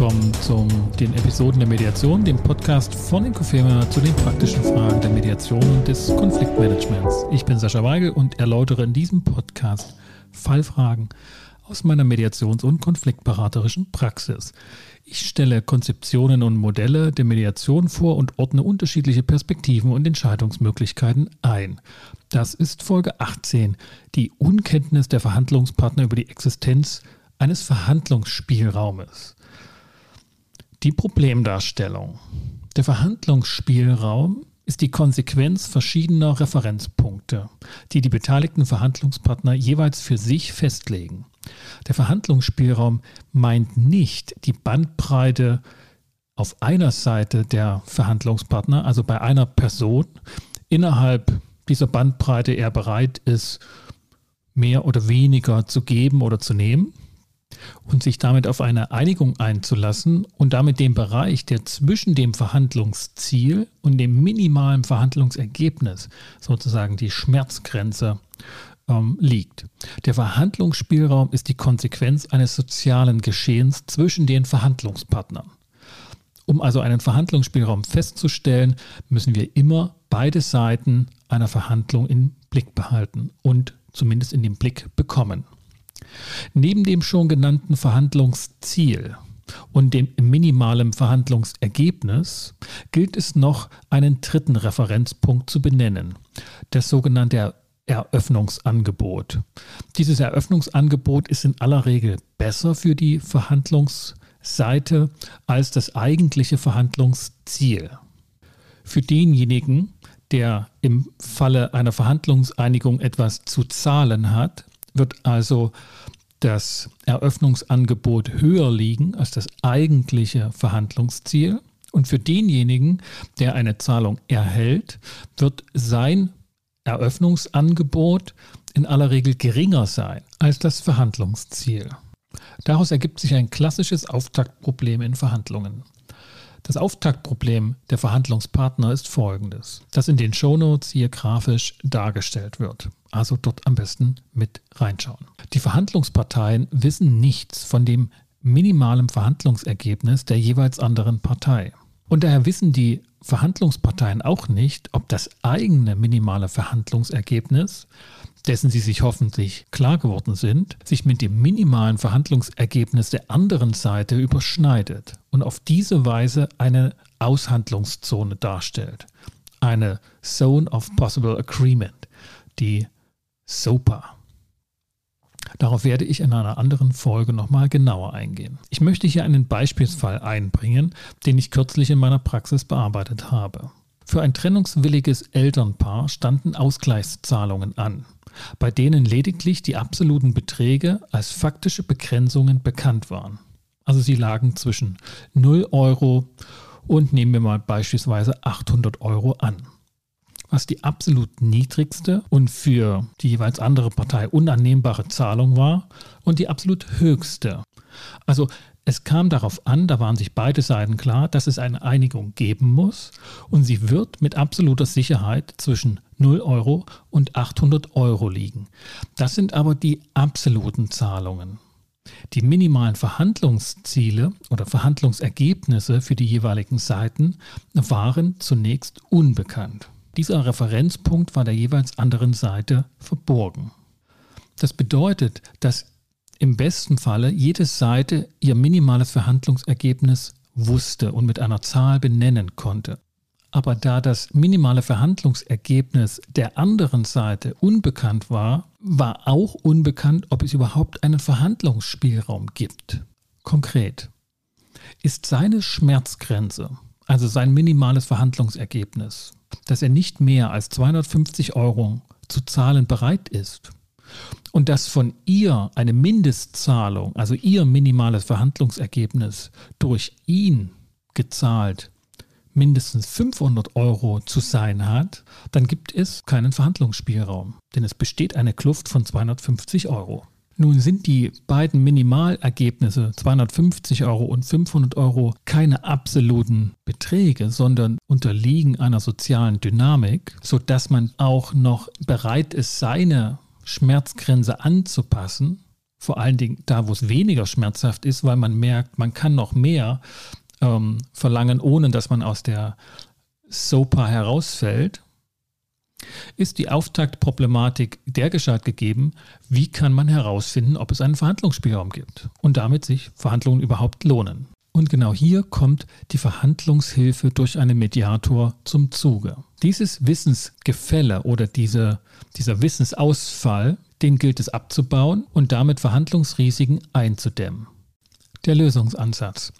willkommen zu den Episoden der Mediation, dem Podcast von Inkofema zu den praktischen Fragen der Mediation und des Konfliktmanagements. Ich bin Sascha Weigel und erläutere in diesem Podcast Fallfragen aus meiner Mediations- und konfliktberaterischen Praxis. Ich stelle Konzeptionen und Modelle der Mediation vor und ordne unterschiedliche Perspektiven und Entscheidungsmöglichkeiten ein. Das ist Folge 18, die Unkenntnis der Verhandlungspartner über die Existenz eines Verhandlungsspielraumes. Die Problemdarstellung. Der Verhandlungsspielraum ist die Konsequenz verschiedener Referenzpunkte, die die beteiligten Verhandlungspartner jeweils für sich festlegen. Der Verhandlungsspielraum meint nicht die Bandbreite auf einer Seite der Verhandlungspartner, also bei einer Person, innerhalb dieser Bandbreite er bereit ist, mehr oder weniger zu geben oder zu nehmen, und sich damit auf eine Einigung einzulassen und damit den Bereich, der zwischen dem Verhandlungsziel und dem minimalen Verhandlungsergebnis, sozusagen die Schmerzgrenze, ähm, liegt. Der Verhandlungsspielraum ist die Konsequenz eines sozialen Geschehens zwischen den Verhandlungspartnern. Um also einen Verhandlungsspielraum festzustellen, müssen wir immer beide Seiten einer Verhandlung im Blick behalten und zumindest in den Blick bekommen. Neben dem schon genannten Verhandlungsziel und dem minimalen Verhandlungsergebnis gilt es noch, einen dritten Referenzpunkt zu benennen, das sogenannte Eröffnungsangebot. Dieses Eröffnungsangebot ist in aller Regel besser für die Verhandlungsseite als das eigentliche Verhandlungsziel. Für denjenigen, der im Falle einer Verhandlungseinigung etwas zu zahlen hat, wird also das Eröffnungsangebot höher liegen als das eigentliche Verhandlungsziel. Und für denjenigen, der eine Zahlung erhält, wird sein Eröffnungsangebot in aller Regel geringer sein als das Verhandlungsziel. Daraus ergibt sich ein klassisches Auftaktproblem in Verhandlungen. Das Auftaktproblem der Verhandlungspartner ist folgendes, das in den Shownotes hier grafisch dargestellt wird. Also dort am besten mit reinschauen. Die Verhandlungsparteien wissen nichts von dem minimalen Verhandlungsergebnis der jeweils anderen Partei. Und daher wissen die Verhandlungsparteien auch nicht, ob das eigene minimale Verhandlungsergebnis dessen sie sich hoffentlich klar geworden sind, sich mit dem minimalen Verhandlungsergebnis der anderen Seite überschneidet und auf diese Weise eine Aushandlungszone darstellt. Eine Zone of Possible Agreement, die SOPA. Darauf werde ich in einer anderen Folge nochmal genauer eingehen. Ich möchte hier einen Beispielsfall einbringen, den ich kürzlich in meiner Praxis bearbeitet habe. Für ein trennungswilliges Elternpaar standen Ausgleichszahlungen an bei denen lediglich die absoluten Beträge als faktische Begrenzungen bekannt waren. Also sie lagen zwischen 0 Euro und nehmen wir mal beispielsweise 800 Euro an. Was die absolut niedrigste und für die jeweils andere Partei unannehmbare Zahlung war und die absolut höchste. Also es kam darauf an, da waren sich beide Seiten klar, dass es eine Einigung geben muss und sie wird mit absoluter Sicherheit zwischen 0 Euro und 800 Euro liegen. Das sind aber die absoluten Zahlungen. Die minimalen Verhandlungsziele oder Verhandlungsergebnisse für die jeweiligen Seiten waren zunächst unbekannt. Dieser Referenzpunkt war der jeweils anderen Seite verborgen. Das bedeutet, dass im besten Falle jede Seite ihr minimales Verhandlungsergebnis wusste und mit einer Zahl benennen konnte. Aber da das minimale Verhandlungsergebnis der anderen Seite unbekannt war, war auch unbekannt, ob es überhaupt einen Verhandlungsspielraum gibt. Konkret ist seine Schmerzgrenze, also sein minimales Verhandlungsergebnis, dass er nicht mehr als 250 Euro zu zahlen bereit ist und dass von ihr eine Mindestzahlung, also ihr minimales Verhandlungsergebnis durch ihn gezahlt mindestens 500 Euro zu sein hat, dann gibt es keinen Verhandlungsspielraum, denn es besteht eine Kluft von 250 Euro. Nun sind die beiden Minimalergebnisse 250 Euro und 500 Euro keine absoluten Beträge, sondern unterliegen einer sozialen Dynamik, sodass man auch noch bereit ist, seine Schmerzgrenze anzupassen. Vor allen Dingen da, wo es weniger schmerzhaft ist, weil man merkt, man kann noch mehr ähm, verlangen, ohne dass man aus der SOPA herausfällt, ist die Auftaktproblematik dergestalt gegeben, wie kann man herausfinden, ob es einen Verhandlungsspielraum gibt und damit sich Verhandlungen überhaupt lohnen. Und genau hier kommt die Verhandlungshilfe durch einen Mediator zum Zuge. Dieses Wissensgefälle oder diese, dieser Wissensausfall, den gilt es abzubauen und damit Verhandlungsrisiken einzudämmen. Der Lösungsansatz.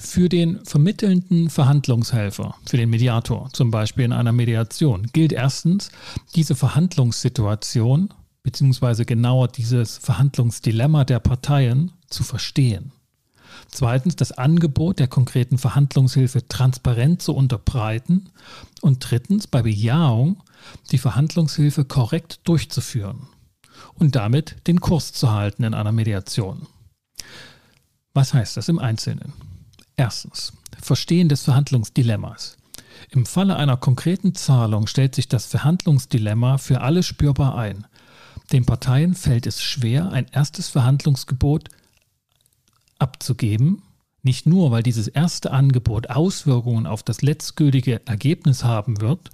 Für den vermittelnden Verhandlungshelfer, für den Mediator, zum Beispiel in einer Mediation, gilt erstens, diese Verhandlungssituation beziehungsweise genauer dieses Verhandlungsdilemma der Parteien zu verstehen. Zweitens das Angebot der konkreten Verhandlungshilfe transparent zu unterbreiten. Und drittens bei Bejahung die Verhandlungshilfe korrekt durchzuführen und damit den Kurs zu halten in einer Mediation. Was heißt das im Einzelnen? Erstens, Verstehen des Verhandlungsdilemmas. Im Falle einer konkreten Zahlung stellt sich das Verhandlungsdilemma für alle spürbar ein. Den Parteien fällt es schwer, ein erstes Verhandlungsgebot abzugeben, nicht nur, weil dieses erste Angebot Auswirkungen auf das letztgültige Ergebnis haben wird,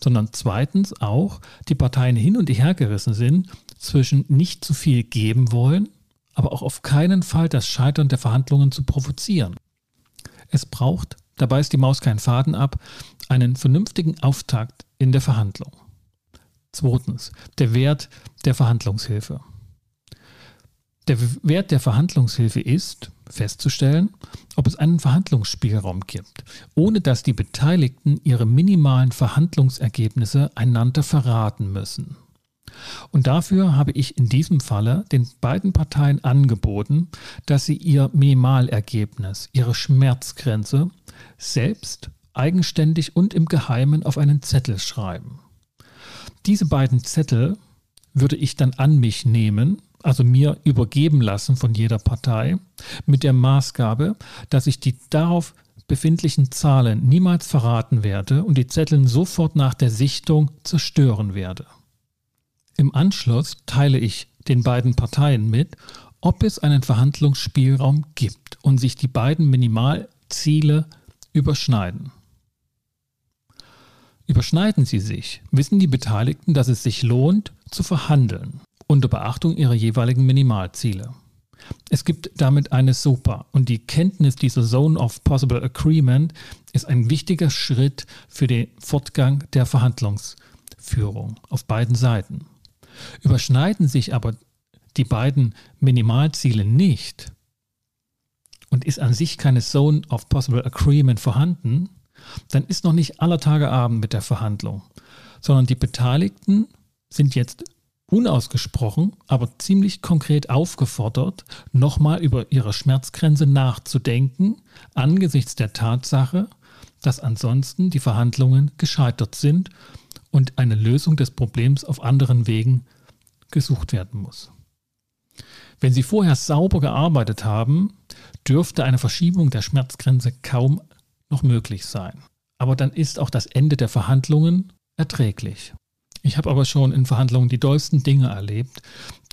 sondern zweitens auch die Parteien hin und her gerissen sind zwischen nicht zu viel geben wollen, aber auch auf keinen Fall das Scheitern der Verhandlungen zu provozieren. Es braucht, dabei ist die Maus kein Faden ab, einen vernünftigen Auftakt in der Verhandlung. Zweitens, der Wert der Verhandlungshilfe. Der Wert der Verhandlungshilfe ist, festzustellen, ob es einen Verhandlungsspielraum gibt, ohne dass die Beteiligten ihre minimalen Verhandlungsergebnisse einander verraten müssen. Und dafür habe ich in diesem Falle den beiden Parteien angeboten, dass sie ihr Minimalergebnis, ihre Schmerzgrenze selbst eigenständig und im Geheimen auf einen Zettel schreiben. Diese beiden Zettel würde ich dann an mich nehmen, also mir übergeben lassen von jeder Partei, mit der Maßgabe, dass ich die darauf befindlichen Zahlen niemals verraten werde und die Zettel sofort nach der Sichtung zerstören werde. Im Anschluss teile ich den beiden Parteien mit, ob es einen Verhandlungsspielraum gibt und sich die beiden Minimalziele überschneiden. Überschneiden sie sich, wissen die Beteiligten, dass es sich lohnt, zu verhandeln, unter Beachtung ihrer jeweiligen Minimalziele. Es gibt damit eine SOPA und die Kenntnis dieser Zone of Possible Agreement ist ein wichtiger Schritt für den Fortgang der Verhandlungsführung auf beiden Seiten. Überschneiden sich aber die beiden Minimalziele nicht und ist an sich keine Zone of Possible Agreement vorhanden, dann ist noch nicht aller Tage Abend mit der Verhandlung, sondern die Beteiligten sind jetzt unausgesprochen, aber ziemlich konkret aufgefordert, nochmal über ihre Schmerzgrenze nachzudenken, angesichts der Tatsache, dass ansonsten die Verhandlungen gescheitert sind und eine Lösung des Problems auf anderen Wegen gesucht werden muss. Wenn Sie vorher sauber gearbeitet haben, dürfte eine Verschiebung der Schmerzgrenze kaum noch möglich sein. Aber dann ist auch das Ende der Verhandlungen erträglich. Ich habe aber schon in Verhandlungen die dollsten Dinge erlebt,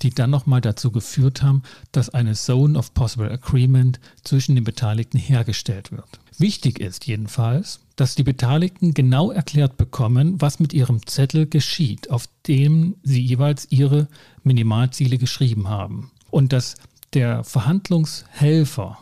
die dann nochmal dazu geführt haben, dass eine Zone of Possible Agreement zwischen den Beteiligten hergestellt wird. Wichtig ist jedenfalls, dass die Beteiligten genau erklärt bekommen, was mit ihrem Zettel geschieht, auf dem sie jeweils ihre Minimalziele geschrieben haben. Und dass der Verhandlungshelfer,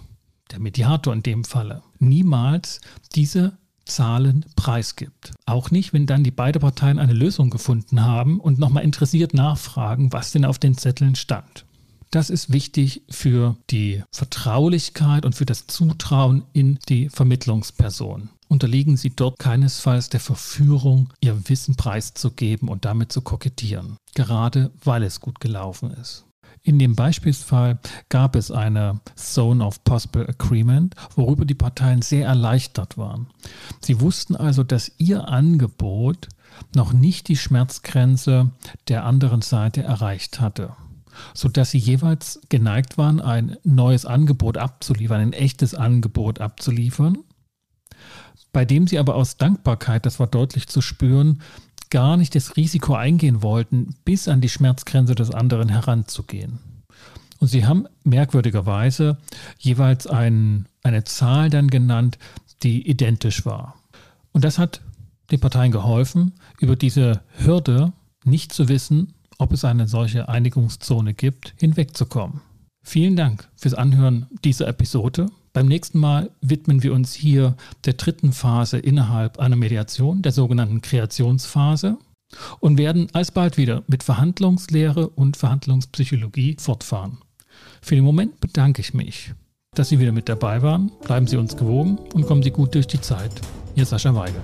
der Mediator in dem Falle, niemals diese Zahlen preisgibt. Auch nicht, wenn dann die beiden Parteien eine Lösung gefunden haben und nochmal interessiert nachfragen, was denn auf den Zetteln stand. Das ist wichtig für die Vertraulichkeit und für das Zutrauen in die Vermittlungsperson. Unterliegen Sie dort keinesfalls der Verführung, Ihr Wissen preiszugeben und damit zu kokettieren, gerade weil es gut gelaufen ist. In dem Beispielsfall gab es eine Zone of Possible Agreement, worüber die Parteien sehr erleichtert waren. Sie wussten also, dass ihr Angebot noch nicht die Schmerzgrenze der anderen Seite erreicht hatte sodass sie jeweils geneigt waren, ein neues Angebot abzuliefern, ein echtes Angebot abzuliefern, bei dem sie aber aus Dankbarkeit, das war deutlich zu spüren, gar nicht das Risiko eingehen wollten, bis an die Schmerzgrenze des anderen heranzugehen. Und sie haben merkwürdigerweise jeweils ein, eine Zahl dann genannt, die identisch war. Und das hat den Parteien geholfen, über diese Hürde nicht zu wissen, ob es eine solche Einigungszone gibt, hinwegzukommen. Vielen Dank fürs Anhören dieser Episode. Beim nächsten Mal widmen wir uns hier der dritten Phase innerhalb einer Mediation, der sogenannten Kreationsphase, und werden alsbald wieder mit Verhandlungslehre und Verhandlungspsychologie fortfahren. Für den Moment bedanke ich mich, dass Sie wieder mit dabei waren. Bleiben Sie uns gewogen und kommen Sie gut durch die Zeit. Ihr Sascha Weigel.